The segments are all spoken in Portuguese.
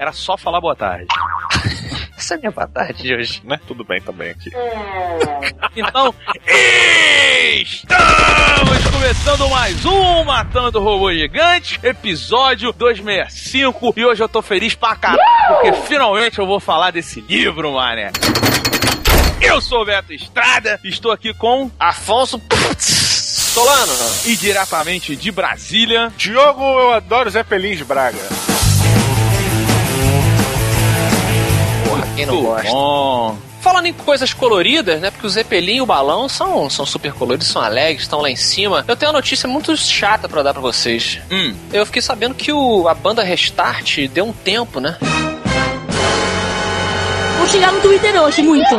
era só falar boa tarde. Essa é a minha boa tarde de hoje. Né? Tudo bem também aqui. Então, estamos começando mais um Matando Robô Gigante, episódio 265. E hoje eu tô feliz pra caralho, porque finalmente eu vou falar desse livro, mané. Eu sou o Beto Estrada, estou aqui com Afonso Solano. e diretamente de Brasília, Diogo, eu adoro Zé Pelins Braga. Quem não gosta? bom. Falando em coisas coloridas, né? Porque o Zeppelin e o balão são, são super coloridos, são alegres, estão lá em cima. Eu tenho uma notícia muito chata pra dar pra vocês. Hum, Eu fiquei sabendo que o, a banda Restart deu um tempo, né? Vou xingar no Twitter hoje, muito.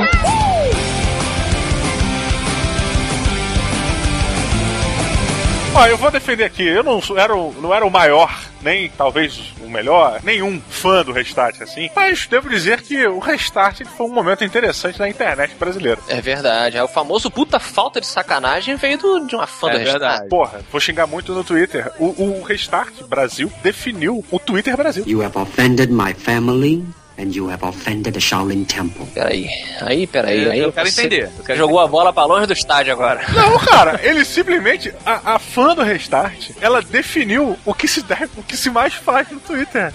Ó, eu vou defender aqui. Eu não era o, não era o maior, nem talvez o melhor, nenhum fã do Restart assim. Mas devo dizer que o Restart foi um momento interessante na internet brasileira. É verdade. É o famoso puta falta de sacanagem veio do- de uma fã É do Restart. verdade. Porra, vou xingar muito no Twitter. O, o Restart Brasil definiu o Twitter Brasil. You have offended my family, and you have offended the Shaolin Temple. Peraí, aí, peraí. Eu- aí eu quero você entender, quero jogou a bola pra longe do estádio agora. Não, cara, ele simplesmente. A, a fã do Restart, ela definiu o que se deve, o que se mais faz no Twitter.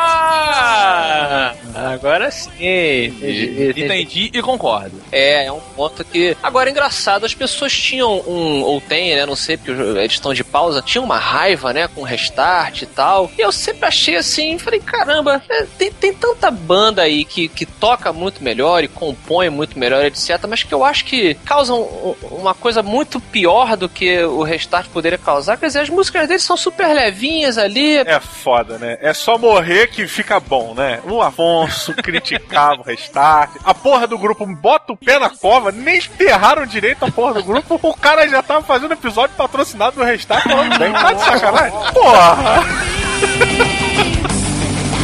Ah! Agora sim. Entendi, entendi e concordo. É, é um ponto que. Agora, engraçado, as pessoas tinham um. Ou tem, né? Não sei, porque eles estão de pausa. Tinham uma raiva, né? Com restart e tal. E eu sempre achei assim. Falei, caramba, é, tem, tem tanta banda aí que, que toca muito melhor e compõe muito melhor, etc. Mas que eu acho que causam um- uma coisa muito pior do que o restart poderia causar. Quer dizer, as músicas deles são super levinhas ali. É foda, né? É só morrer que fica bom, né? O Afonso criticava o Restart. A porra do grupo bota o pé na cova, nem enterraram direito a porra do grupo. O cara já tava fazendo episódio patrocinado do Restart. Tá de sacanagem? Porra!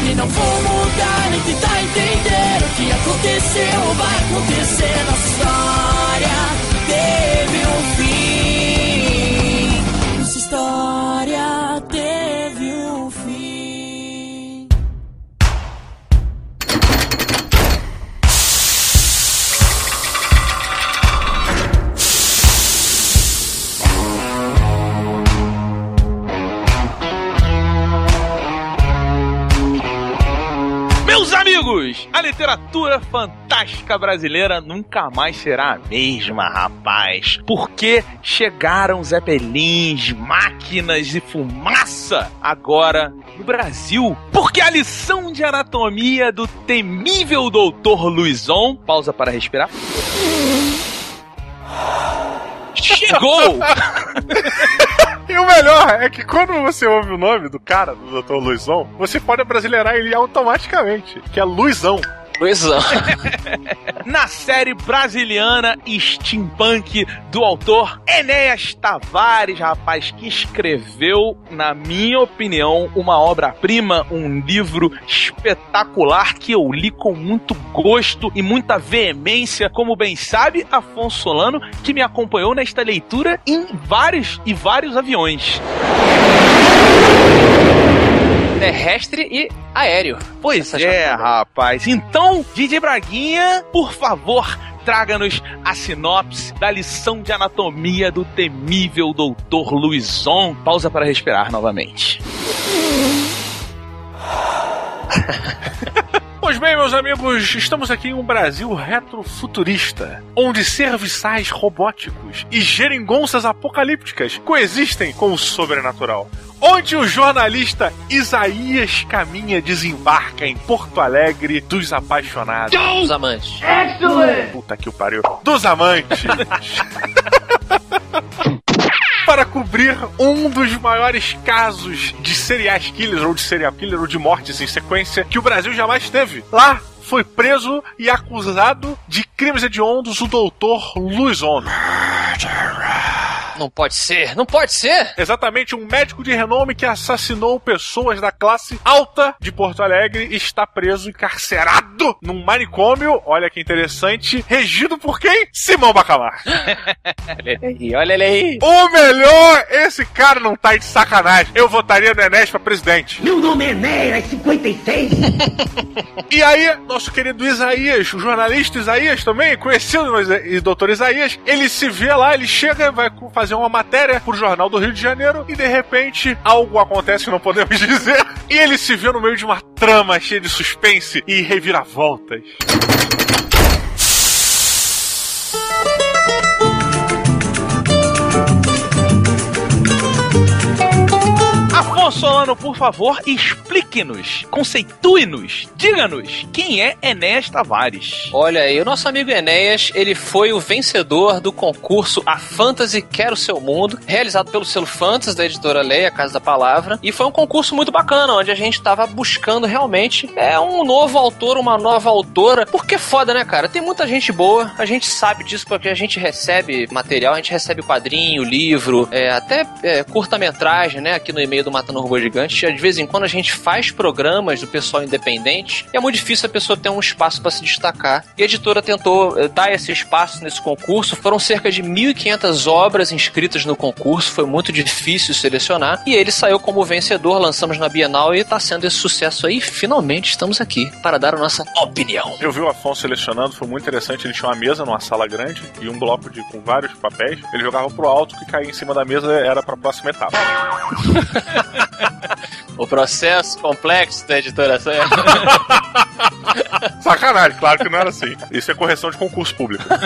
E não vou mudar nem tentar entender o que aconteceu ou vai acontecer. Nossa história A literatura fantástica brasileira nunca mais será a mesma, rapaz. Porque chegaram zeppelins, máquinas e fumaça agora no Brasil. Porque a lição de anatomia do temível doutor Luizon, pausa para respirar. Chegou! E o melhor é que quando você ouve o nome do cara, do Dr. Luizão, você pode brasileirar ele automaticamente, que é Luizão. Luizão. na série brasiliana Steampunk do autor Enéas Tavares, rapaz, que escreveu, na minha opinião, uma obra-prima, um livro espetacular que eu li com muito gosto e muita veemência, como bem sabe Afonso Solano, que me acompanhou nesta leitura em vários e vários aviões. Terrestre e aéreo. Pois é, rapaz. Então, Didi Braguinha, por favor, traga-nos a sinopse da lição de anatomia do temível Doutor Luizon. Pausa para respirar novamente. Pois bem, meus amigos, estamos aqui em um Brasil retrofuturista, onde serviçais robóticos e geringonças apocalípticas coexistem com o sobrenatural. Onde o jornalista Isaías Caminha desembarca em Porto Alegre dos apaixonados. Os amantes. Puta que o pariu. Dos amantes. Para cobrir um dos maiores casos de serial killers ou de serial killer ou de mortes em sequência que o Brasil jamais teve. Lá foi preso e acusado de crimes hediondos o doutor Luiz Ono. Não pode ser, não pode ser! Exatamente, um médico de renome que assassinou pessoas da classe alta de Porto Alegre está preso, encarcerado num manicômio, olha que interessante, regido por quem? Simão Bacamar. Olha ele aí, olha ele aí. O melhor, esse cara não tá de sacanagem. Eu votaria no Enéas pra presidente. Meu nome é Enéas 56. E aí, nosso querido Isaías, o jornalista Isaías também, conhecido no e doutor Isaías, ele se vê lá, ele chega, vai co- fazer uma matéria pro Jornal do Rio de Janeiro e de repente algo acontece que não podemos dizer. E ele se vê no meio de uma trama cheia de suspense e reviravoltas. Afonso Solano, por favor, explique-nos, conceitue-nos, diga-nos quem é Enéas Tavares. Olha aí, o nosso amigo Enéas, ele foi o vencedor do concurso A Fantasy Quer o Seu Mundo, realizado pelo selo Fantasy da editora Leia, Casa da Palavra, e foi um concurso muito bacana, onde a gente tava buscando realmente é um novo autor, uma nova autora, porque foda, né, cara? Tem muita gente boa, a gente sabe disso porque a gente recebe material, a gente recebe quadrinho, livro, é, até é, curta-metragem, né, aqui no e-mail do Matando Robô Gigante. De vez em quando a gente faz programas do pessoal independente e é muito difícil a pessoa ter um espaço para se destacar. E a editora tentou eh, dar esse espaço nesse concurso. Foram cerca de 1.500 obras inscritas no concurso, foi muito difícil selecionar. E ele saiu como vencedor, lançamos na Bienal e tá sendo esse sucesso aí. Finalmente estamos aqui para dar a nossa opinião. Eu vi o Afonso selecionando, foi muito interessante. Ele tinha uma mesa numa sala grande e um bloco de, com vários papéis. Ele jogava pro alto, que caía em cima da mesa era pra próxima etapa. O processo complexo da editora Serra. Sacanagem, claro que não era assim. Isso é correção de concurso público.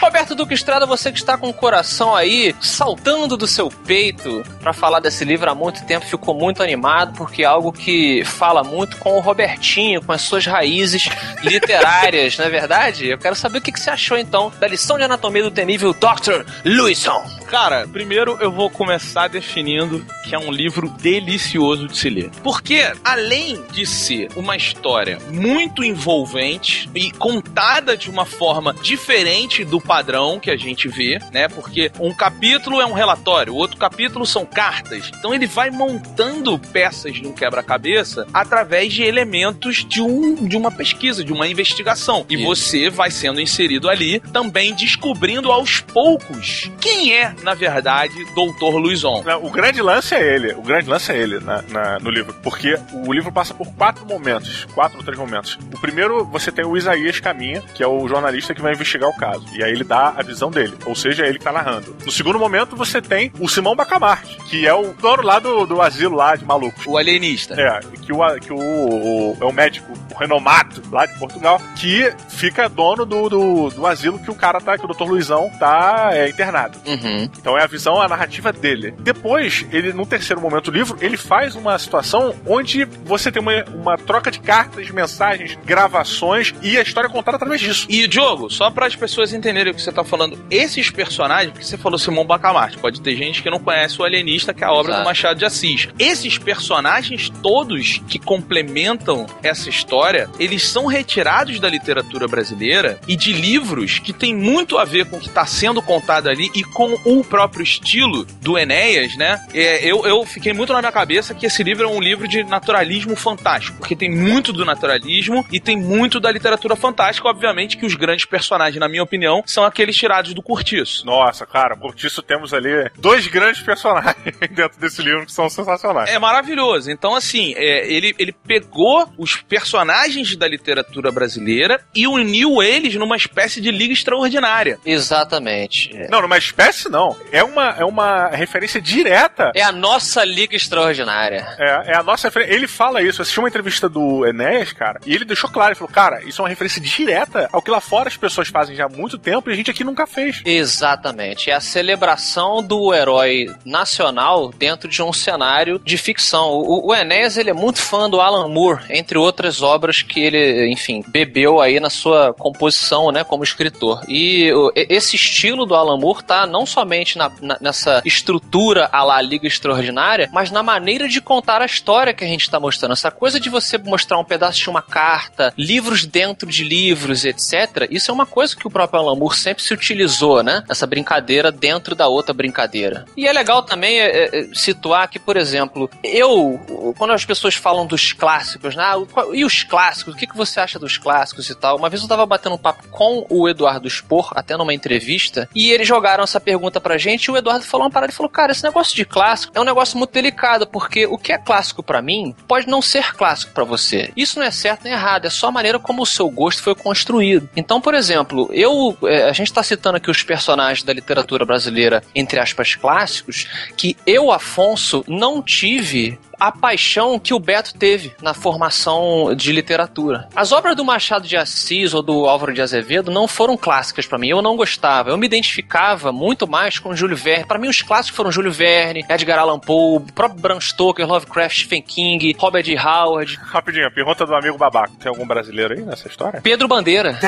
Roberto Duque Estrada, você que está com o coração aí saltando do seu peito para falar desse livro há muito tempo, ficou muito animado, porque é algo que fala muito com o Robertinho, com as suas raízes literárias, não é verdade? Eu quero saber o que que você achou então da lição de anatomia do temível Dr. Lewison. Cara, primeiro eu vou começar definindo que é um livro delicioso de se ler. Porque, além de ser uma história muito envolvente e contada de uma forma diferente do padrão que a gente vê, né? Porque um capítulo é um relatório, o outro capítulo são cartas. Então ele vai montando peças de um quebra-cabeça através de elementos de, um, de uma pesquisa, de uma investigação. E Isso. você vai sendo inserido ali, também descobrindo aos poucos quem é, na verdade, Doutor Luizon. Não, O grande lance é ele. O grande lance é ele na- na- no livro. Porque o livro passa por quatro momentos. Quatro ou três momentos. O primeiro, você tem o Isaías Caminha, que é o jornalista que vai investigar o caso. E aí ele dá a visão dele. Ou seja, é ele que tá narrando. No segundo momento, você tem o Simão Bacamarte, que é o dono lá do, do asilo lá de malucos. O alienista. É, que, o, que o, o- é o médico o renomado lá de Portugal, que fica dono do, do, do asilo que o cara tá, que o Dr. Luizão tá é, internado. Uhum. Então é a visão, a narrativa dele. Depois, ele, no terceiro momento do livro, ele faz uma situação onde você tem uma, uma troca de cartas, mensagens, gravações e a história é contada através disso. E, Diogo, só para as pessoas entenderem o que você tá falando, esses personagens, porque você falou Simão Bacamarte, pode ter gente que não conhece o Alienista, que é a obra Exato. do Machado de Assis. Esses personagens todos que complementam essa história, eles são retirados da literatura brasileira e de livros que tem muito a ver com o que está sendo contado ali e com o próprio estilo do Enéas, né? É, eu, eu fiquei muito na minha cabeça que esse livro é um livro de naturalismo fantástico, porque tem muito do naturalismo e tem muito da literatura fantástica, obviamente que os grandes personagens, na minha opinião, são aqueles tirados do Curtiço. Nossa, cara, isso temos ali dois grandes personagens dentro desse livro que são sensacionais. É maravilhoso. Então, assim, é, ele, ele pegou os personagens da literatura brasileira e uniu eles numa espécie de liga extraordinária. Exatamente. Não, numa espécie não. É uma, é uma referência direta. É a nossa Liga Extraordinária. É, é a nossa referência. Ele fala isso. Eu assisti uma entrevista do Enéas, cara, e ele deixou claro: ele falou, cara, isso é uma referência direta ao que lá fora as pessoas fazem já há muito tempo e a gente aqui nunca fez. Exatamente. É a celebração do herói nacional dentro de um cenário de ficção. O, o Enéas, ele é muito fã do Alan Moore, entre outras obras que ele, enfim, bebeu aí na sua composição, né, como escritor. E e- esse estilo do Alan Moore tá não somente realmente na, na- nessa estrutura à la Liga Extraordinária, mas na maneira de contar a história que a gente tá mostrando. Essa coisa de você mostrar um pedaço de uma carta, livros dentro de livros, etc. Isso é uma coisa que o próprio Alan Moore sempre se utilizou, né? Essa brincadeira dentro da outra brincadeira. E é legal também é, é, situar que, por exemplo, eu, quando as pessoas falam dos clássicos, né? Ah, E os clássicos? O que, que você acha dos clássicos e tal? Uma vez eu tava batendo um papo com o Eduardo Spor, até numa entrevista, e eles jogaram essa pergunta pra gente, e o Eduardo falou uma parada e falou: Cara, esse negócio de clássico é um negócio muito delicado, porque o que é clássico pra mim pode não ser clássico pra você. Isso não é certo nem errado, é só a maneira como o seu gosto foi construído. Então, por exemplo, eu. é, a gente tá citando aqui os personagens da literatura brasileira, entre aspas, clássicos, que eu, Afonso, não tive a paixão que o Beto teve na formação de literatura. As obras do Machado de Assis ou do Álvaro de Azevedo não foram clássicas pra mim. Eu não gostava. Eu me identificava muito mais com Júlio Verne. Pra mim, os clássicos foram Júlio Verne, Edgar Allan Poe, o próprio Bram Stoker, Lovecraft, Stephen King, Robert D. Howard, Rapidinho, a pergunta do amigo babaca. Tem algum brasileiro aí nessa história? Pedro Bandeira.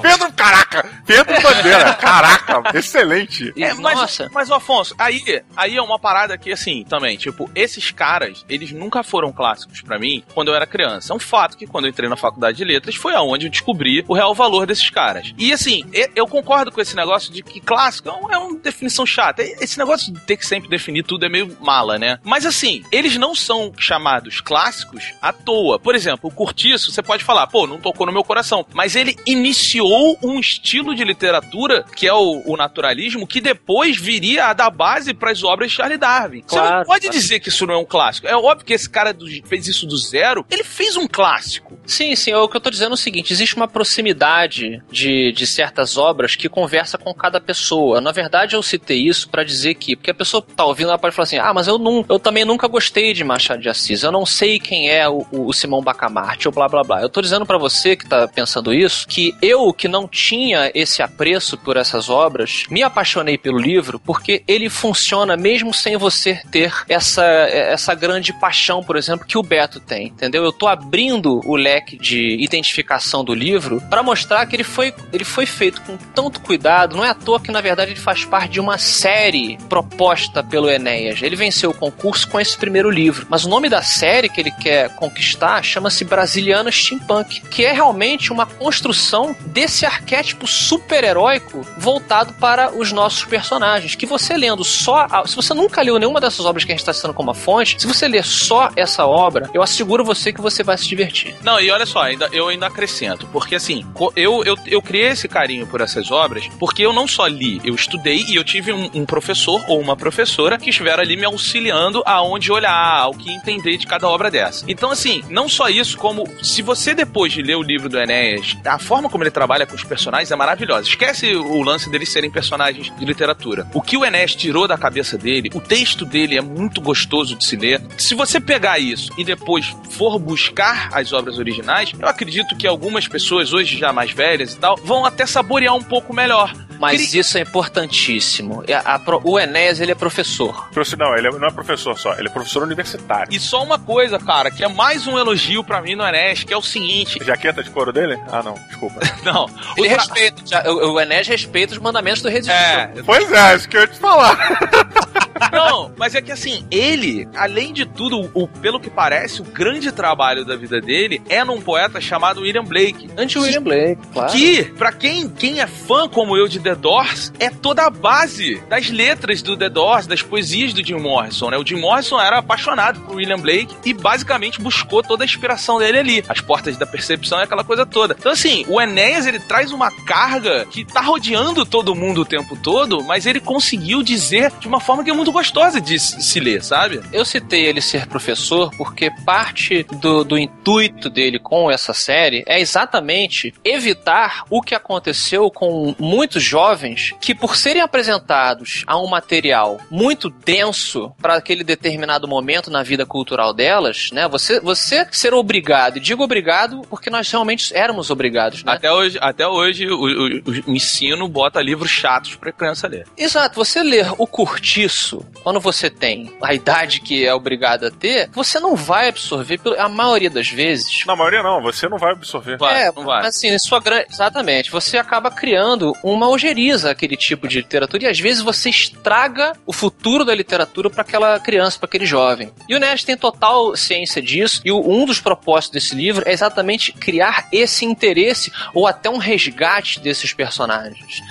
Pedro, caraca! Pedro Bandeira, caraca, excelente. É, mas, nossa, mas, Afonso, aí, aí é uma parada que, assim, também, tipo, esses caras, eles nunca foram clássicos pra mim quando eu era criança. É um fato que quando eu entrei na faculdade de letras foi aonde eu descobri o real valor desses caras. E, assim, eu concordo com esse negócio de que clássico é é uma definição chata. Esse negócio de ter que sempre definir tudo é meio mala, né? Mas, assim, eles não são chamados clássicos à toa. Por exemplo, o Curtiço, você pode falar, pô, não tocou no meu coração. Mas ele iniciou um estilo de literatura, que é o, o naturalismo, que depois viria a dar base para as obras de Charles Darwin. você Claro, não pode claro. dizer que isso não é um clássico. É óbvio que esse cara do- fez isso do zero, ele fez um clássico. Sim, sim, o que eu tô dizendo é o seguinte: existe uma proximidade de, de certas obras que conversa com cada pessoa. Na verdade, eu citei isso pra dizer que, porque a pessoa tá ouvindo, ela pode falar assim: ah, mas eu, não, eu também nunca gostei de Machado de Assis, eu não sei quem é o, o Simão Bacamarte, ou blá blá blá. Eu tô dizendo pra você que tá pensando isso, que eu, que não tinha esse apreço por essas obras, me apaixonei pelo livro porque ele funciona mesmo sem você ter essa, essa grande paixão, por exemplo, que o Beto tem, entendeu? Eu tô abrindo o leque de identificação do livro pra mostrar que ele foi, ele foi feito com tanto cuidado, não é à toa que na verdade ele faz parte de uma série proposta pelo Enéas. Ele venceu o concurso com esse primeiro livro, mas o nome da série que ele quer conquistar chama-se Brasiliana Steampunk, que é realmente uma construção desse arquétipo super-heróico voltado para os nossos personagens, que você lendo só, a- se você nunca leu nenhuma dessas obras que a gente está citando como fonte, se você ler só essa obra, eu asseguro você que você vai se divertir. Não, e olha só, ainda, eu ainda acrescento, porque assim, eu, eu, eu criei esse carinho por essas obras, porque eu não só li, eu estudei e eu tive um, um professor ou uma professora que estiveram ali me auxiliando aonde olhar, ao que entender de cada obra dessa. Então, assim, não só isso, como se você depois de ler o livro do Enéas, a forma como ele trabalha com os personagens é maravilhosa. Esquece o lance deles serem personagens de literatura. O que o Enéas tirou da cabeça dele, o texto dele é muito gostoso de se ler. Se você pegar isso e depois for buscar as obras originais, eu acredito que algumas pessoas, hoje já mais velhas e tal, vão até saborear um pouco melhor. Mas Cri- isso é importantíssimo. A- a pro- o Enéas, ele é professor. Professor- Não, ele é- não é professor só, ele é professor universitário. E só uma coisa, cara, que é mais um elogio pra mim no Enéas, que é o seguinte. Jaqueta de couro dele? Ah, não, desculpa. Não, o Ele tra- respeita, o, o Enéas respeita os mandamentos do rei É, pois é, isso que eu ia te falar. Não, mas é que assim, ele, além de tudo, o, pelo que parece, o grande trabalho da vida dele é num poeta chamado William Blake. Antes de William Blake, claro. Que, pra quem, quem é fã como eu de The Doors, é toda a base das letras do The Doors, das poesias do Jim Morrison, né? O Jim Morrison era apaixonado por William Blake e basicamente buscou toda a inspiração dele ali. As portas da percepção e aquela coisa toda. Então, assim, o Enéas, ele traz uma carga que tá rodeando todo mundo o tempo todo, mas ele conseguiu dizer de uma forma que é muito gostosa de se ler, sabe? Eu citei ele ser professor porque parte do, do intuito dele com essa série é exatamente evitar o que aconteceu com muitos jovens que, por serem apresentados a um material muito denso para aquele determinado momento na vida cultural delas, né? Você, você ser obrigado, e digo obrigado porque nós realmente éramos obrigados, né? Até hoje, até hoje o, o- o ensino bota livros chatos pra criança ler. Exato, você ler o Curtiço adulto, quando você tem a idade que é obrigado a ter, você não vai absorver, a maioria das vezes. Na maioria não, você não vai absorver. Vai, é, não vai. assim, sua grande. Exatamente. Você acaba criando uma ojeriza aquele tipo de literatura e às vezes você estraga o futuro da literatura para aquela criança, para aquele jovem. E o Nerd tem total ciência disso e um dos propósitos desse livro é exatamente criar esse interesse ou até um resgate desses personagens.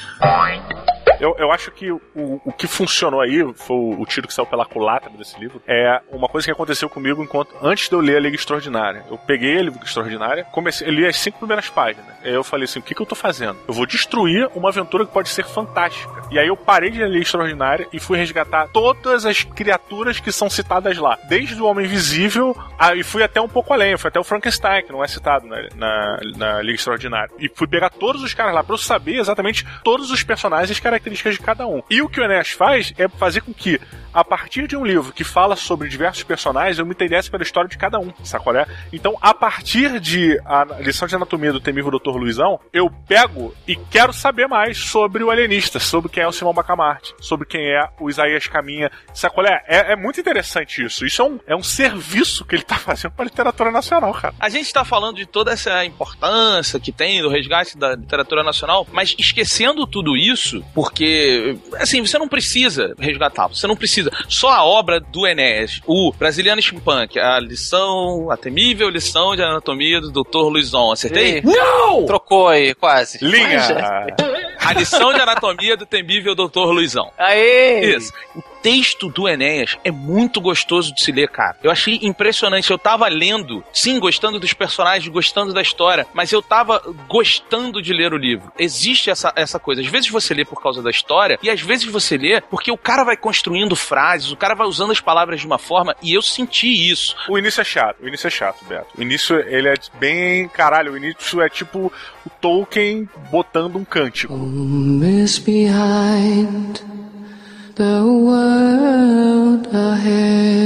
Eu, eu acho que o, o que funcionou aí, foi o, o tiro que saiu pela culatra desse livro, é uma coisa que aconteceu comigo enquanto antes de eu ler a Liga Extraordinária. Eu peguei a Liga Extraordinária, comecei, eu li as cinco primeiras páginas. Eu falei assim: o que, que eu tô fazendo? Eu vou destruir uma aventura que pode ser fantástica. E aí eu parei de ler Extraordinária e fui resgatar todas as criaturas que são citadas lá. Desde o Homem Invisível, a, e fui até um pouco além, fui até o Frankenstein, que não é citado na, na, na Liga Extraordinária. E fui pegar todos os caras lá pra eu saber exatamente todos os personagens e as características de cada um. E o que o Enéas faz é fazer com que, a partir de um livro que fala sobre diversos personagens, eu me interesse pela história de cada um, sacolé? Então, a partir de a lição de anatomia do temível Dr. Luizão, eu pego e quero saber mais sobre o alienista, sobre quem é o Simão Bacamarte, sobre quem é o Isaías Caminha, sacolé? É, é muito interessante isso. Isso é um, é um serviço que ele tá fazendo pra literatura nacional, cara. A gente tá falando de toda essa importância que tem do resgate da literatura nacional, mas esquecendo tudo isso, porque, assim, você não precisa resgatar, você não precisa. Só a obra do Enéas, o Brasiliano Steampunk, a lição, a temível lição de anatomia do Dr. Luizon, acertei? Ei, Trocou aí, quase. Linha! A lição de anatomia do temível Dr. Luizão. Aê! Isso. Texto do Enéas é muito gostoso de se ler, cara. Eu achei impressionante. Eu tava lendo, sim, gostando dos personagens, gostando da história, mas eu tava gostando de ler o livro. Existe essa, essa coisa. Às vezes você lê por causa da história, e às vezes você lê porque o cara vai construindo frases, o cara vai usando as palavras de uma forma, e eu senti isso. O início é chato, o início é chato, Beto. O início, ele é bem. Caralho, o início é tipo o Tolkien botando um cântico. Miss behind the world ahead.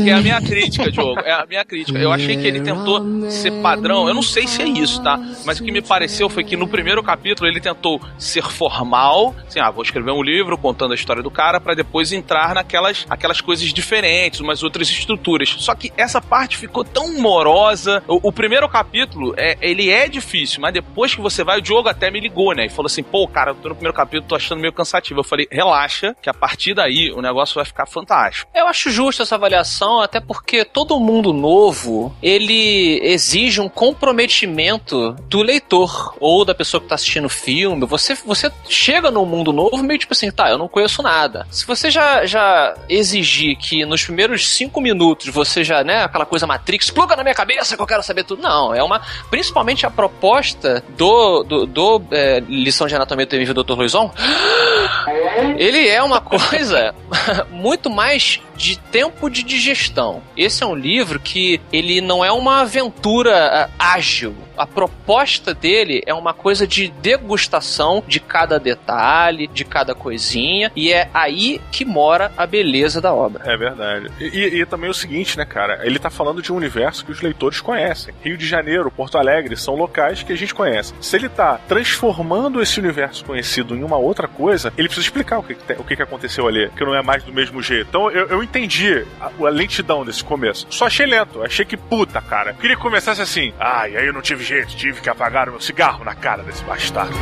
Que é a minha crítica, Diogo. É a minha crítica. Eu achei que ele tentou ser padrão. Eu não sei se é isso, tá? Mas o que me pareceu foi que no primeiro capítulo ele tentou ser formal. Assim, ah, vou escrever um livro contando a história do cara para depois entrar naquelas aquelas coisas diferentes, umas outras estruturas. Só que essa parte ficou tão morosa. O, o primeiro capítulo, é, ele é difícil, mas depois que você vai, o Diogo até me ligou, né? E falou assim: pô, cara, eu tô no primeiro capítulo, tô achando meio cansativo. Eu falei: relaxa, que a partir daí o negócio vai ficar fantástico. Eu acho justo essa avaliação, até porque todo mundo novo, ele exige um comprometimento do leitor ou da pessoa que tá assistindo o filme. Você, você chega num mundo novo meio tipo assim, tá, eu não conheço nada. Se você já, já exigir que nos primeiros cinco minutos você já, né, aquela coisa Matrix, pluga na minha cabeça que eu quero saber tudo. Não, é uma... Principalmente a proposta do, do, do é, lição de anatomia do Dr. Luizon, ele é uma coisa muito mais de tempo de digestão. Esse é um livro que ele não é uma aventura ah, ágil. A proposta dele é uma coisa de degustação de cada detalhe, de cada coisinha, e é aí que mora a beleza da obra. É verdade. E, e- também o seguinte, né, cara? Ele tá falando de um universo que os leitores conhecem. Rio de Janeiro, Porto Alegre são locais que a gente conhece. Se ele tá transformando esse universo conhecido em uma outra coisa, ele precisa explicar o que, o que, aconteceu ali, que não é mais do mesmo jeito. Então eu, eu entendi a, a lentidão desse começo. Só achei lento. Achei que puta, cara. Queria que começasse assim. Ah, e aí eu não tive jeito, tive que apagar o meu cigarro na cara desse bastardo.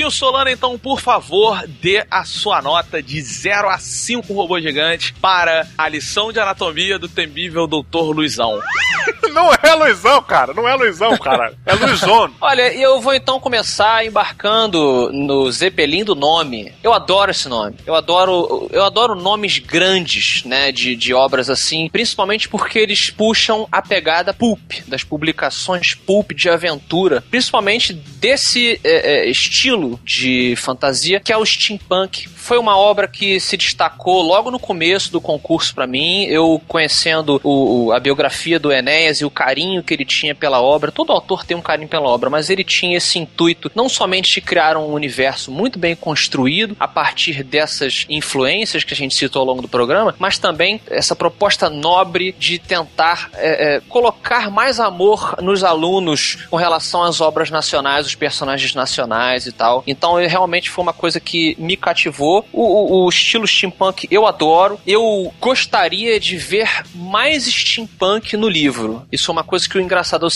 Afonso Solano, então, por favor, dê a sua nota de 0 a 5 robôs gigantes para a lição de anatomia do temível Dr. Luizão. Não é Luizão, cara. Não é Luizão, cara. É Luizono. Olha, eu vou então começar embarcando no Zeppelin do nome. Eu adoro esse nome. Eu adoro, eu adoro nomes grandes, né, de, de obras assim, principalmente porque eles puxam a pegada pulp, das publicações pulp de aventura, principalmente desse é, é, estilo de fantasia, que é o steampunk. Foi uma obra que se destacou logo no começo do concurso para mim. Eu conhecendo o, a biografia do Enéas e o carinho que ele tinha pela obra. Todo autor tem um carinho pela obra, mas ele tinha esse intuito não somente de criar um universo muito bem construído a partir dessas influências que a gente citou ao longo do programa, mas também essa proposta nobre de tentar é, é, colocar mais amor nos alunos com relação às obras nacionais, os personagens nacionais e tal. Então, realmente foi uma coisa que me cativou. O, o, o estilo steampunk eu adoro. Eu gostaria de ver mais steampunk no livro. Isso é uma coisa que o engraçado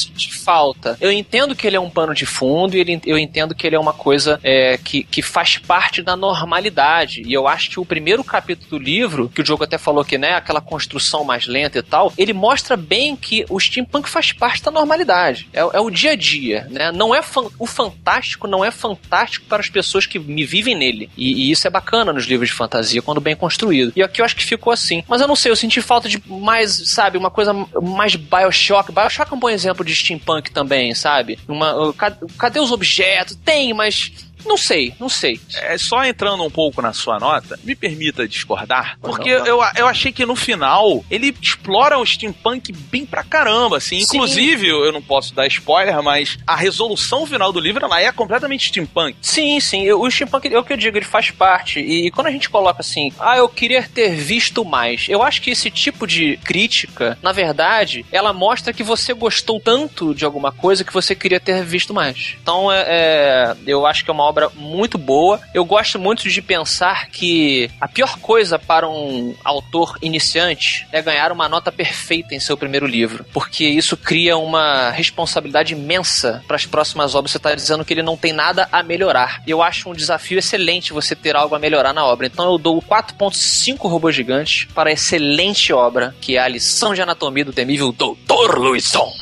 falta. Eu entendo que ele é um pano de fundo e ele, eu entendo que ele é uma coisa é, que, que faz parte da normalidade. E eu acho que o primeiro capítulo do livro, que o Diogo até falou que, né, aquela construção mais lenta e tal, ele mostra bem que o steampunk faz parte da normalidade. É, é o dia a dia, né? Não é fan, o fantástico não é fantástico para as pessoas que me vivem nele. E, e, isso é bacana nos livros de fantasia, quando bem construído. E aqui eu acho que ficou assim. Mas eu não sei, eu senti falta de mais, sabe, uma coisa mais Bioshock. Bioshock é um bom exemplo de steampunk também, sabe? Uma, cadê os objetos? Tem, mas não sei, não sei. É, só entrando um pouco na sua nota, me permita discordar, porque eu, eu achei que no final ele explora o steampunk bem pra caramba, assim. Sim. Inclusive, eu não posso dar spoiler, mas a resolução final do livro ela é completamente steampunk. Sim, sim. O steampunk é o que eu digo, ele faz parte. E quando a gente coloca assim, ah, eu queria ter visto mais, eu acho que esse tipo de crítica, na verdade, ela mostra que você gostou tanto de alguma coisa que você queria ter visto mais. Então, é, é eu acho que é uma obra obra muito boa. Eu gosto muito de pensar que a pior coisa para um autor iniciante é ganhar uma nota perfeita em seu primeiro livro, porque isso cria uma responsabilidade imensa para as próximas obras. Você está dizendo que ele não tem nada a melhorar. Eu acho um desafio excelente você ter algo a melhorar na obra. Então eu dou 4.5 robôs gigantes para a excelente obra, que é a lição de anatomia do temível Dr. Luizon.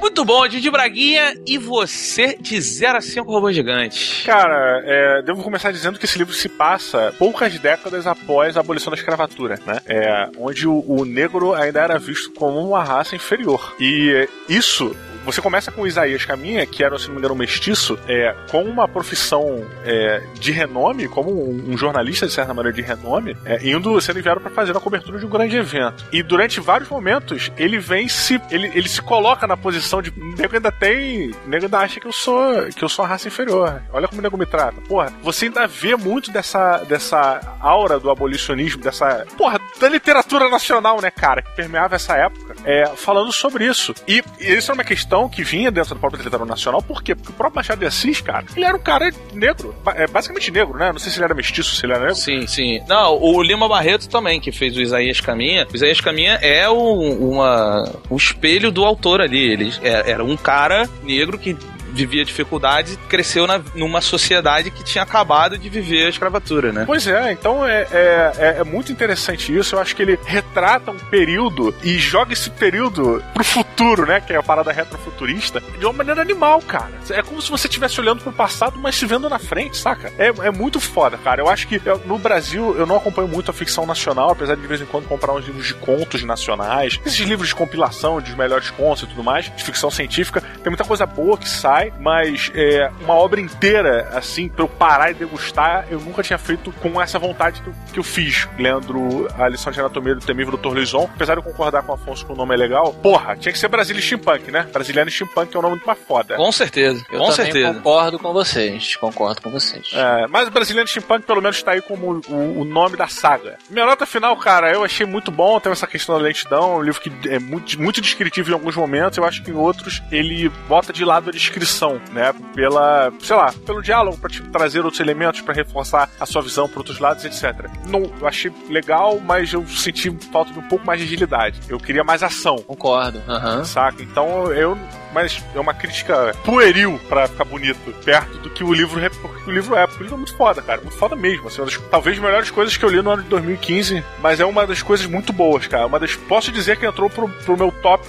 Muito bom, Didi Braguinha. E você de 0 a 5 robôs gigantes? Cara, é, devo começar dizendo que esse livro se passa poucas décadas após a abolição da escravatura, né? É, onde o, o negro ainda era visto como uma raça inferior. E isso você começa com Isaías Caminha, que era, se não me engano, um mestiço, é, com uma profissão é, de renome, como um, um, jornalista, de certa maneira, de renome, é, indo sendo enviado para fazer a cobertura de um grande evento. E durante vários momentos, ele vem se. Ele, ele se coloca na posição de. Nego ainda tem. Nego ainda acha que eu sou. que eu sou a raça inferior. Olha como o nego me trata. Porra, você ainda vê muito dessa, dessa aura do abolicionismo, dessa. Porra, da literatura nacional, né, cara, que permeava essa época, é, falando sobre isso. E, e isso é uma questão questão que vinha dentro do próprio território nacional. Por quê? Porque o próprio Machado de Assis, cara, ele era um cara negro. É, basicamente negro, né? Não sei se ele era mestiço, se ele era negro. Sim, sim. Não, o Lima Barreto também, que fez o Isaías Caminha. O Isaías Caminha é o, uma, o espelho do autor ali. Ele é, era um cara negro que vivia dificuldades cresceu na, numa sociedade que tinha acabado de viver a escravatura, né? Pois é, então é, é, é, é muito interessante isso. Eu acho que ele retrata um período e joga esse período pro futuro, né? Que é a parada retrofuturista, de uma maneira animal, cara. É como se você estivesse olhando pro passado, mas se vendo na frente, saca? É, é muito foda, cara. Eu acho que eu, no Brasil eu não acompanho muito a ficção nacional, apesar de de vez em quando comprar uns livros de contos nacionais, esses livros de compilação dos melhores contos e tudo mais, de ficção científica. Tem muita coisa boa que sai mas é, uma obra inteira, assim, pra eu parar e degustar, eu nunca tinha feito com essa vontade que eu, que eu fiz, lendo a lição de anatomia do temível Dr. Lison. Apesar de eu concordar com o Afonso que o nome é legal, porra, tinha que ser Brasília Steampunk, né? Brasiliano Steampunk é um nome muito mais foda. Com certeza, eu com certeza. concordo com vocês, concordo com vocês. É, mas Brasiliano Steampunk pelo menos tá aí como o, o, nome da saga. Minha nota final, cara, eu achei muito bom, tem essa questão da lentidão, um livro que é muito, muito descritivo em alguns momentos, eu acho que em outros ele bota de lado a descrição né? Pela, sei lá, pelo diálogo, para tipo, trazer outros elementos para reforçar a sua visão para outros lados, etc. Não, eu achei legal, mas eu senti falta de um pouco mais de agilidade. Eu queria mais ação. Concordo. Uhum. Saca? Então eu mas é uma crítica pueril pra ficar bonito, perto do que o livro, o livro é. Porque o livro é muito foda, cara. Muito foda mesmo. Assim, uma das, talvez melhores coisas que eu li no ano de 2015, mas é uma das coisas muito boas, cara. Uma das, posso dizer que entrou pro, pro meu top,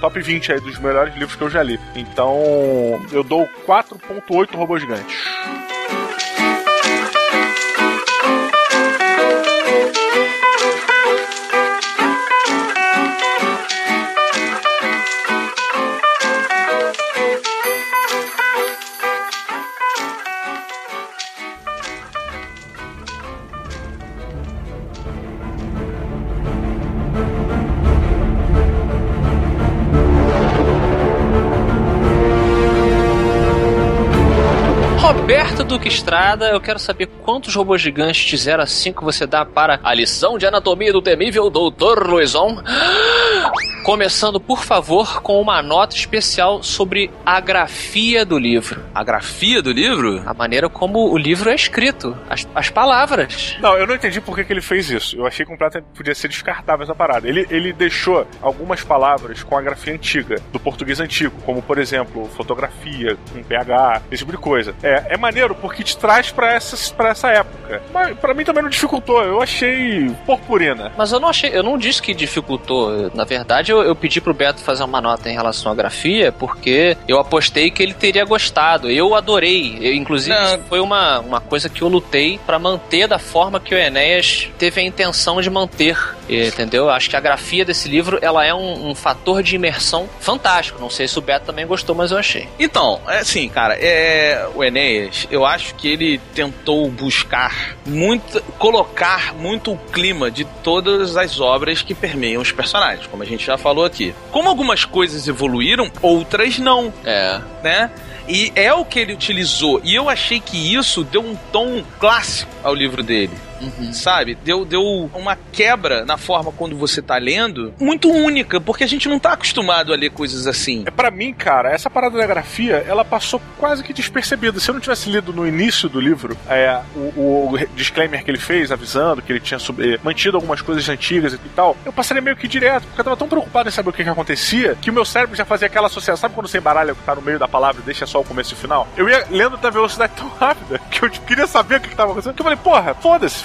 top 20 aí dos melhores livros que eu já li. Então, eu dou 4.8 robôs gigantes. Estrada, eu quero saber quantos robôs gigantes de 0 a 5 você dá para a lição de anatomia do temível Dr. Luizon. Começando, por favor, com uma nota especial sobre a grafia do livro. A grafia do livro? A maneira como o livro é escrito, as, as palavras. Não, eu não entendi por que, que ele fez isso. Eu achei completamente podia ser descartável essa parada. Ele, ele deixou algumas palavras com a grafia antiga, do português antigo, como por exemplo, fotografia, com PH, esse tipo de coisa. É, é maneiro porque te traz pra essa, pra essa época. Mas pra mim também não dificultou. Eu achei purpurina. Mas eu não achei, eu não disse que dificultou. Na verdade, eu, eu pedi pro Beto fazer uma nota em relação à grafia, porque eu apostei que ele teria gostado. Eu adorei. Eu, inclusive, foi uma, uma coisa que eu lutei pra manter da forma que o Enéas teve a intenção de manter. Entendeu? Acho que a grafia desse livro ela é um, um fator de imersão fantástico. Não sei se o Beto também gostou, mas eu achei. Então, é assim, cara, é, o Enéas, eu acho que ele tentou buscar muito, colocar muito o clima de todas as obras que permeiam os personagens, como a gente já falou aqui. Como algumas coisas evoluíram, outras não, É. né? E é o que ele utilizou. E eu achei que isso deu um tom clássico ao livro dele. Sabe? Deu, deu uma quebra na forma quando você tá lendo, muito única, porque a gente não tá acostumado a ler coisas assim. É para mim, cara, essa parada da grafia, ela passou quase que despercebida. Se eu não tivesse lido no início do livro é, o, o disclaimer que ele fez, avisando que ele tinha sub- eh, mantido algumas coisas antigas e tal, eu passaria meio que direto, porque eu tava tão preocupado em saber o que, que acontecia, que o meu cérebro já fazia aquela associação. Sabe quando você embaralha o que tá no meio da palavra e deixa só o começo e o final? Eu ia lendo da velocidade tão rápida que eu queria saber o que, que tava acontecendo. Que eu falei, porra, foda-se,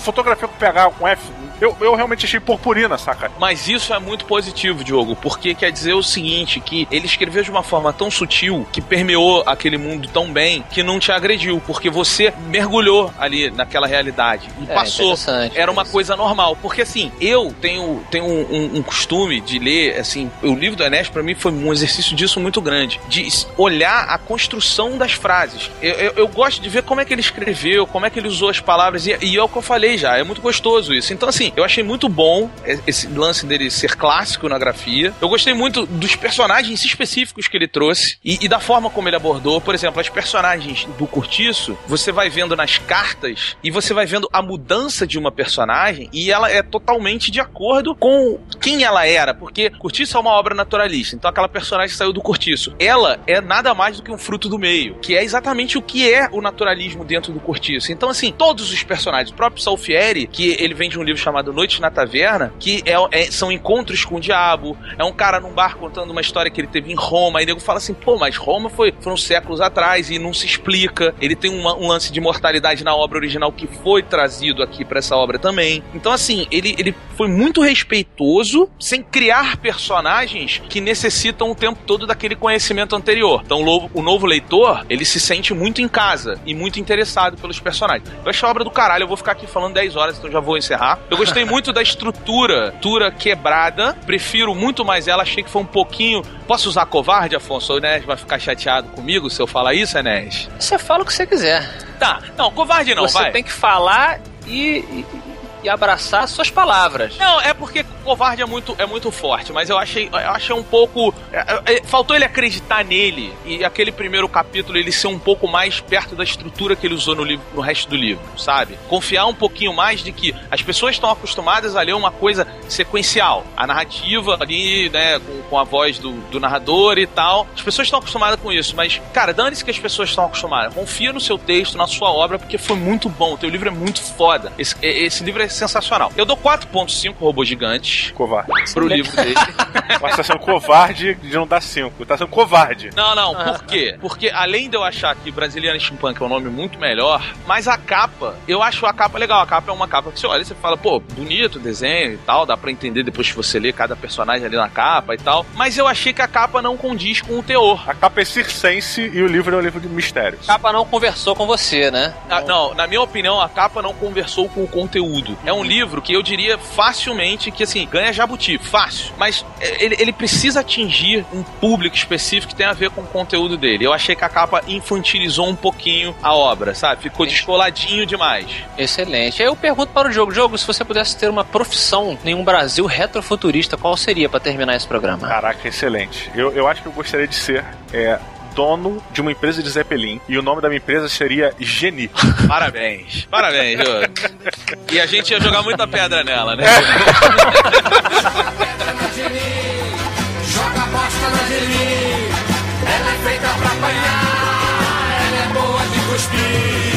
fotografia com PH, com F. Eu, eu realmente achei purpurina, saca? Mas isso é muito positivo, Diogo, porque quer dizer o seguinte, que ele escreveu de uma forma tão sutil, que permeou aquele mundo tão bem, que não te agrediu, porque você mergulhou ali naquela realidade e É, passou. Era uma isso. coisa normal, porque assim, eu tenho, tenho um, um costume de ler, assim, o livro do Enéas pra mim foi um exercício disso muito grande, de olhar a construção das frases. Eu, eu, eu gosto de ver como é que ele escreveu, como é que ele usou as palavras, e, e é o que eu falei já, é muito gostoso isso. Então, assim, eu achei muito bom e- esse lance dele ser clássico na grafia. Eu gostei muito dos personagens específicos que ele trouxe e, e da forma como ele abordou. Por exemplo, as personagens do Curtiço, você vai vendo nas cartas e você vai vendo a mudança de uma personagem e ela é totalmente de acordo com quem ela era, porque Curtiço é uma obra naturalista, então aquela personagem saiu do Curtiço. Ela é nada mais do que um fruto do meio, que é exatamente o que é o naturalismo dentro do Curtiço. Então, assim, todos os personagens, o próprio Salfieri, que ele vem de um livro chamado Noite na Taverna, que é, é- são encontros com o diabo, é um cara num bar contando uma história que ele teve em Roma, e nego fala assim, pô, mas Roma foi, foram séculos atrás e não se explica. Ele tem uma- um lance de mortalidade na obra original que foi trazido aqui pra essa obra também. Então, assim, ele, ele foi muito respeitoso, sem criar personagens que necessitam o tempo todo daquele conhecimento anterior. Então, o novo, o novo leitor, ele se sente muito em casa e muito interessado pelos personagens. Eu achei a obra do caralho, eu vou ficar aqui falando 10 horas, então já vou encerrar. Eu gostei muito da estrutura, estrutura quebrada, prefiro muito mais ela, achei que foi um pouquinho... Posso usar covarde, Afonso? O Enes vai ficar chateado comigo se eu falar isso, Enes? Você fala o que você quiser. Tá, não, covarde não, você vai. tem que falar e, e, e abraçar suas palavras. Não, é porque covarde é muito, é muito forte, mas eu achei, eu achei um pouco. é, é, faltou ele acreditar nele e aquele primeiro capítulo ele ser um pouco mais perto da estrutura que ele usou no, livro, no resto do livro, sabe? Confiar um pouquinho mais de que as pessoas estão acostumadas a ler uma coisa sequencial. A narrativa ali, né, com, com a voz do, do narrador e tal. As pessoas estão acostumadas com isso, mas, cara, dane-se que as pessoas estão acostumadas. Confia no seu texto, na sua obra, porque foi muito bom. O teu livro é muito foda. Esse, esse livro é sensacional. Eu dou 4.5 robôs gigantes Covarde. pro livro dele. Mas tá sendo covarde de não dar cinco. Tá sendo covarde. Não, não, por quê? Porque além de eu achar que Brasiliana Steampunk é um nome muito melhor, mas a capa, eu acho a capa legal. A capa é uma capa que você olha e você fala, pô, bonito o desenho e tal, dá pra entender depois que você lê cada personagem ali na capa e tal. Mas eu achei que a capa não condiz com o teor. A capa é circense e o livro é um livro de mistérios. A capa não conversou com você, né? Ah, não, na minha opinião, a capa não conversou com o conteúdo. É um livro que eu diria facilmente que, assim, ganha jabuti, fácil. Mas é, ele, ele precisa atingir um público específico que tem a ver com o conteúdo dele. Eu achei que a capa infantilizou um pouquinho a obra, sabe? Ficou descoladinho demais. Excelente. Aí eu pergunto para o Diogo, Diogo, se você pudesse ter uma profissão em um Brasil retrofuturista, qual seria para terminar esse programa? Caraca, excelente. Eu, eu acho que eu gostaria de ser é, dono de uma empresa de Zeppelin e o nome da minha empresa seria Geni. Parabéns. Parabéns, Diogo. E a gente ia jogar muita pedra nela, né? Joga bosta na Geni. Ela é feita pra apanhar. Ela é boa de cuspir.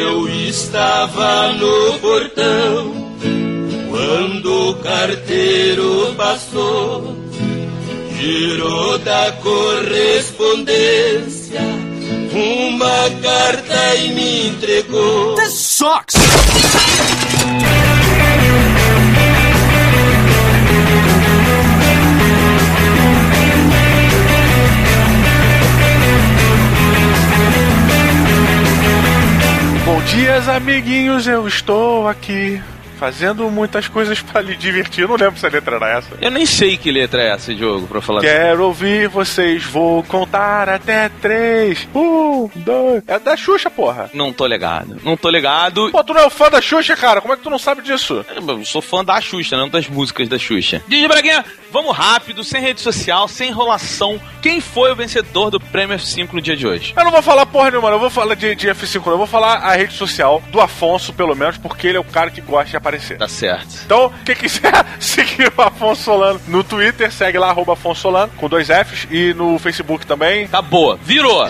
Eu estava no portão quando o carteiro passou, girou da correspondência uma carta e me entregou. Bom dias, amiguinhos, eu estou aqui fazendo muitas coisas pra lhe divertir. Eu não lembro se a letra era essa. Eu nem sei que letra é essa, Diogo, pra falar Quero ouvir vocês, vou contar até três. Um, dois. É da Xuxa, porra. Não tô ligado. Não tô ligado. Pô, tu não é o fã da Xuxa, cara? Como é que tu não sabe disso? Eu sou fã da Xuxa, não das músicas da Xuxa. DJ Braguinha, vamos rápido, sem rede social, sem enrolação. Quem foi o vencedor do Prêmio F5 no dia de hoje? Eu não vou falar porra nenhuma, eu vou falar de, de F5, não. eu vou falar a rede social do Afonso, pelo menos, porque ele é o cara que gosta de aparecer. Tá certo. Então, quem quiser seguir o Afonso Solano no Twitter, segue lá, arroba Afonso Solano, com dois Fs, e no Facebook também. Tá boa. Virou.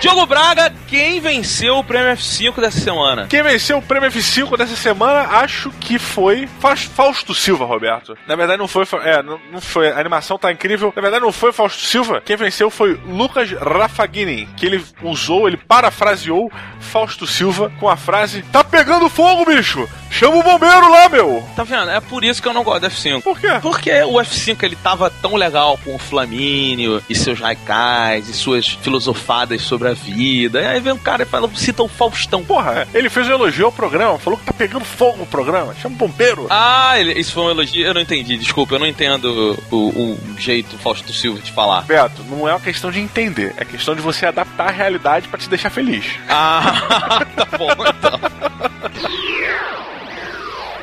Diogo Braga, quem venceu o Prêmio F5 dessa semana? Quem venceu o prêmio F5 dessa semana, acho que foi Faus- Fausto Silva, Roberto. Na verdade, não foi. É, não, não foi. A animação tá incrível. Na verdade, não foi Fausto Silva. Quem venceu foi Lucas Rafagini, que ele usou, ele parafraseou Fausto Silva com a frase: Tá pegando fogo, bicho! Chama o bombeiro lá, meu! Tá vendo? É por isso que eu não gosto do F5. Por quê? Porque o F5 ele tava tão legal com o Flamínio e seus haikais e suas filosofadas sobre a vida. E aí vem um cara e fala, cita o Faustão. Porra, ele fez um elogio ao programa, falou que tá pegando fogo o programa. Chama o bombeiro. Ah, ele, isso foi um elogio? Eu não entendi, desculpa, eu não entendo o, o jeito Fausto Silva de falar. Beto, não é uma questão de entender, é questão de você adaptar a realidade pra te deixar feliz. Ah, tá bom então.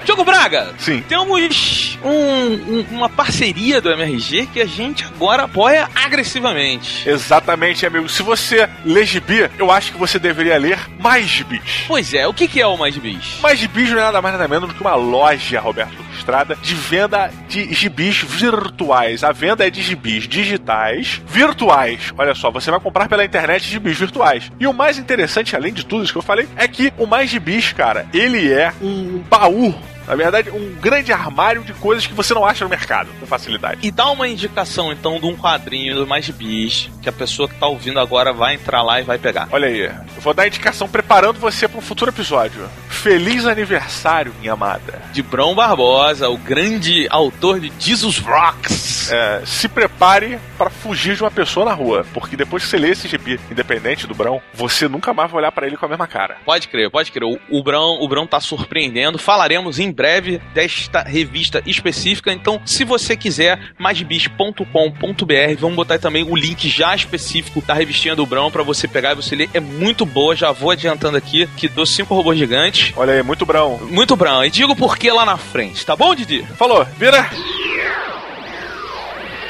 Diogo Braga, Sim. temos um- um- uma parceria do MRG que a gente agora apoia agressivamente. Exatamente, amigo. Se você lê gibi, eu acho que você deveria ler mais gibis. Pois é, o que, que é o Mais Bis? Mais gibis não é nada mais nada menos do que uma loja, Roberto Estrada, de venda de gibis virtuais. A venda é de gibis digitais virtuais. Olha só, você vai comprar pela internet gibis virtuais. E o mais interessante, além de tudo isso que eu falei, é que o Mais Gibis, cara, ele é um baú. Na verdade, um grande armário de coisas que você não acha no mercado com facilidade. E dá uma indicação, então, de um quadrinho do Mais Bis, que a pessoa que tá ouvindo agora vai entrar lá e vai pegar. Olha aí, eu vou dar a indicação preparando você para um futuro episódio. Feliz aniversário, minha amada. De Brão Barbosa, o grande autor de Jesus Rocks. É, se prepare para fugir de uma pessoa na rua, porque depois que você lê esse gibi, independente do Brão, você nunca mais vai olhar para ele com a mesma cara. Pode crer, pode crer. O, o Brão, o Brão tá surpreendendo. Falaremos em breve desta revista específica. Então, se você quiser, maisbis.com.br, vamos botar também o link já específico da revistinha do Brão para você pegar e você ler. É muito boa, já vou adiantando aqui que dou cinco robôs gigantes. Olha aí, muito Brão. Muito Brão. E digo por que lá na frente, tá bom, Didi? Falou, vira.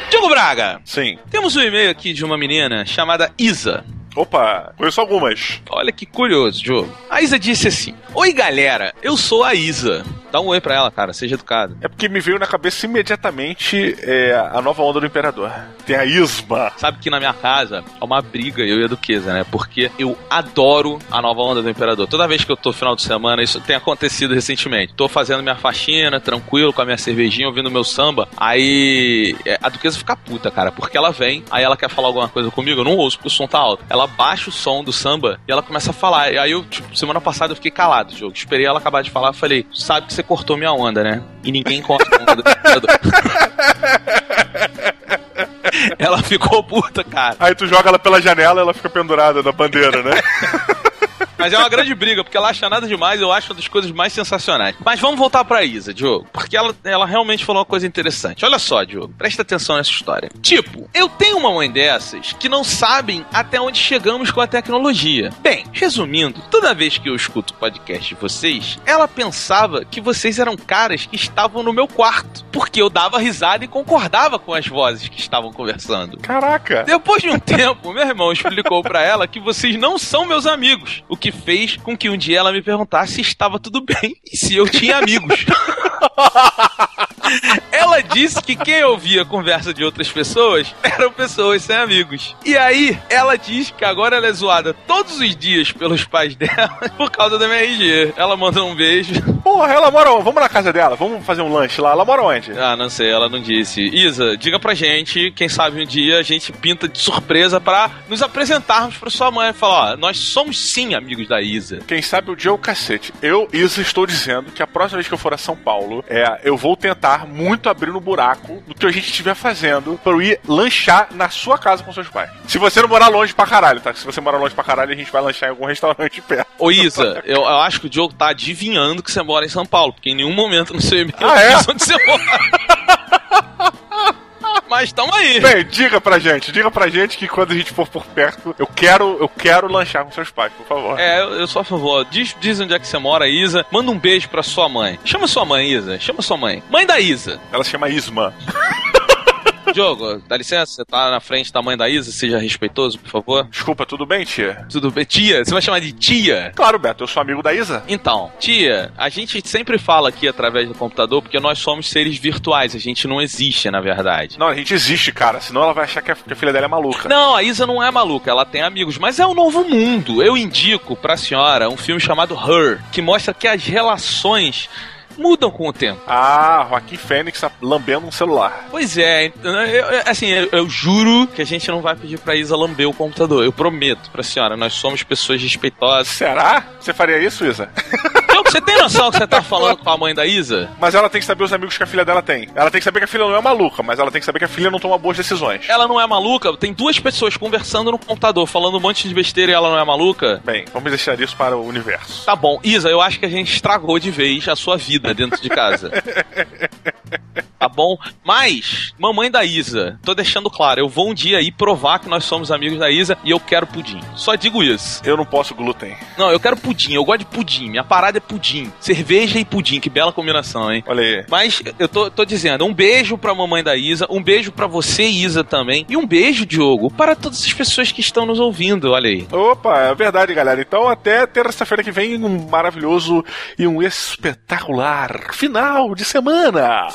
Diogo Braga, Sim. temos um e-mail aqui de uma menina chamada Isa. Opa, conheço algumas. Olha que curioso, Diogo. A Isa disse assim: Oi, galera, eu sou a Isa. Dá um oi pra ela, cara, seja educado. É porque me veio na cabeça imediatamente é, a nova onda do Imperador. Tem a Isma. Sabe que na minha casa é uma briga, eu e a Duquesa, né? Porque eu adoro a nova onda do Imperador. Toda vez que eu tô final de semana, isso tem acontecido recentemente. Tô fazendo minha faxina, tranquilo, com a minha cervejinha, ouvindo meu samba. Aí é, a Duquesa fica puta, cara, porque ela vem, aí ela quer falar alguma coisa comigo, eu não ouço porque o som tá alto. Ela baixa o som do samba e ela começa a falar. E aí eu, tipo, semana passada eu fiquei calado, jogo. Esperei ela acabar de falar, falei, sabe que você cortou minha onda, né? E ninguém corta a onda do. Ela ficou puta, cara. Aí tu joga ela pela janela ela fica pendurada na bandeira, né? Mas é uma grande briga, porque ela acha nada demais, eu acho uma das coisas mais sensacionais. Mas vamos voltar pra Isa, Diogo, porque ela, ela realmente falou uma coisa interessante. Olha só, Diogo, presta atenção nessa história. Tipo, eu tenho uma mãe dessas que não sabem até onde chegamos com a tecnologia. Bem, resumindo, toda vez que eu escuto o podcast de vocês, ela pensava que vocês eram caras que estavam no meu quarto, porque eu dava risada e concordava com as vozes que estavam conversando. Caraca! Depois de um tempo, meu irmão explicou pra ela que vocês não são meus amigos, o que fez com que um dia ela me perguntasse se estava tudo bem e se eu tinha amigos. Ela disse que quem ouvia a conversa de outras pessoas eram pessoas sem amigos. E aí, ela diz que agora ela é zoada todos os dias pelos pais dela por causa da MRG. Ela mandou um beijo. Porra, ela mora. Vamos na casa dela, vamos fazer um lanche lá. Ela mora onde? Ah, não sei, ela não disse. Isa, diga pra gente, quem sabe um dia a gente pinta de surpresa pra nos apresentarmos pra sua mãe e falar: ó, nós somos sim amigos da Isa. Quem sabe o dia é o cacete. Eu, Isa, estou dizendo que a próxima vez que eu for a São Paulo, é, eu vou tentar muito abrir no buraco do que a gente estiver fazendo pra eu ir lanchar na sua casa com seus pais. Se você não morar longe pra caralho, tá? Se você morar longe pra caralho, a gente vai lanchar em algum restaurante perto. Ô Isa, eu, eu acho que o Diogo tá adivinhando que você mora em São Paulo, porque em nenhum momento no seu e-mail Ah, é? onde você mora. Mas tamo aí. Bem, diga pra gente, diga pra gente que quando a gente for por perto, eu quero, eu quero lanchar com seus pais, por favor. É, eu, eu sou a favor. Diz, diz onde é que você mora, Isa. Manda um beijo pra sua mãe. Chama sua mãe, Isa. Chama sua mãe. Mãe da Isa. Ela se chama Isma. Diogo, dá licença, você tá na frente da mãe da Isa, seja respeitoso, por favor. Desculpa, tudo bem, tia? Tudo bem? Tia, você vai chamar de tia? Claro, Beto, eu sou amigo da Isa. Então, tia, a gente sempre fala aqui através do computador porque nós somos seres virtuais, a gente não existe, na verdade. Não, a gente existe, cara, senão ela vai achar que a, que a filha dela é maluca. Não, a Isa não é maluca, ela tem amigos, mas é um novo mundo. Eu indico pra senhora um filme chamado Her, que mostra que as relações mudam com o tempo. Ah, Joaquim Fênix tá lambendo um celular. Pois é, então, eu- assim, eu, eu juro que a gente não vai pedir pra Isa lamber o computador. Eu prometo pra senhora, nós somos pessoas respeitosas. Será? Você faria isso, Isa? Diogo, você tem noção que você tá falando com a mãe da Isa? Mas ela tem que saber os amigos que a filha dela tem. Ela tem que saber que a filha não é maluca, mas ela tem que saber que a filha não toma boas decisões. Ela não é maluca? Tem duas pessoas conversando no computador, falando um monte de besteira e ela não é maluca? Bem, vamos deixar isso para o universo. Tá bom, Isa, eu acho que a gente estragou de vez a sua vida dentro de casa. Tá bom? Mas, mamãe da Isa, tô deixando claro, eu vou um dia aí provar que nós somos amigos da Isa e eu quero pudim. Só digo isso. Eu não posso glúten. Não, eu quero pudim, eu gosto de pudim. Minha parada é pudim. Cerveja e pudim, que bela combinação, hein? Olha aí. Mas eu tô, tô dizendo, um beijo pra mamãe da Isa, um beijo pra você, Isa, também. E um beijo, Diogo, para todas as pessoas que estão nos ouvindo, olha aí. Opa, é verdade, galera. Então até terça-feira que vem, um maravilhoso e um espetacular final de semana.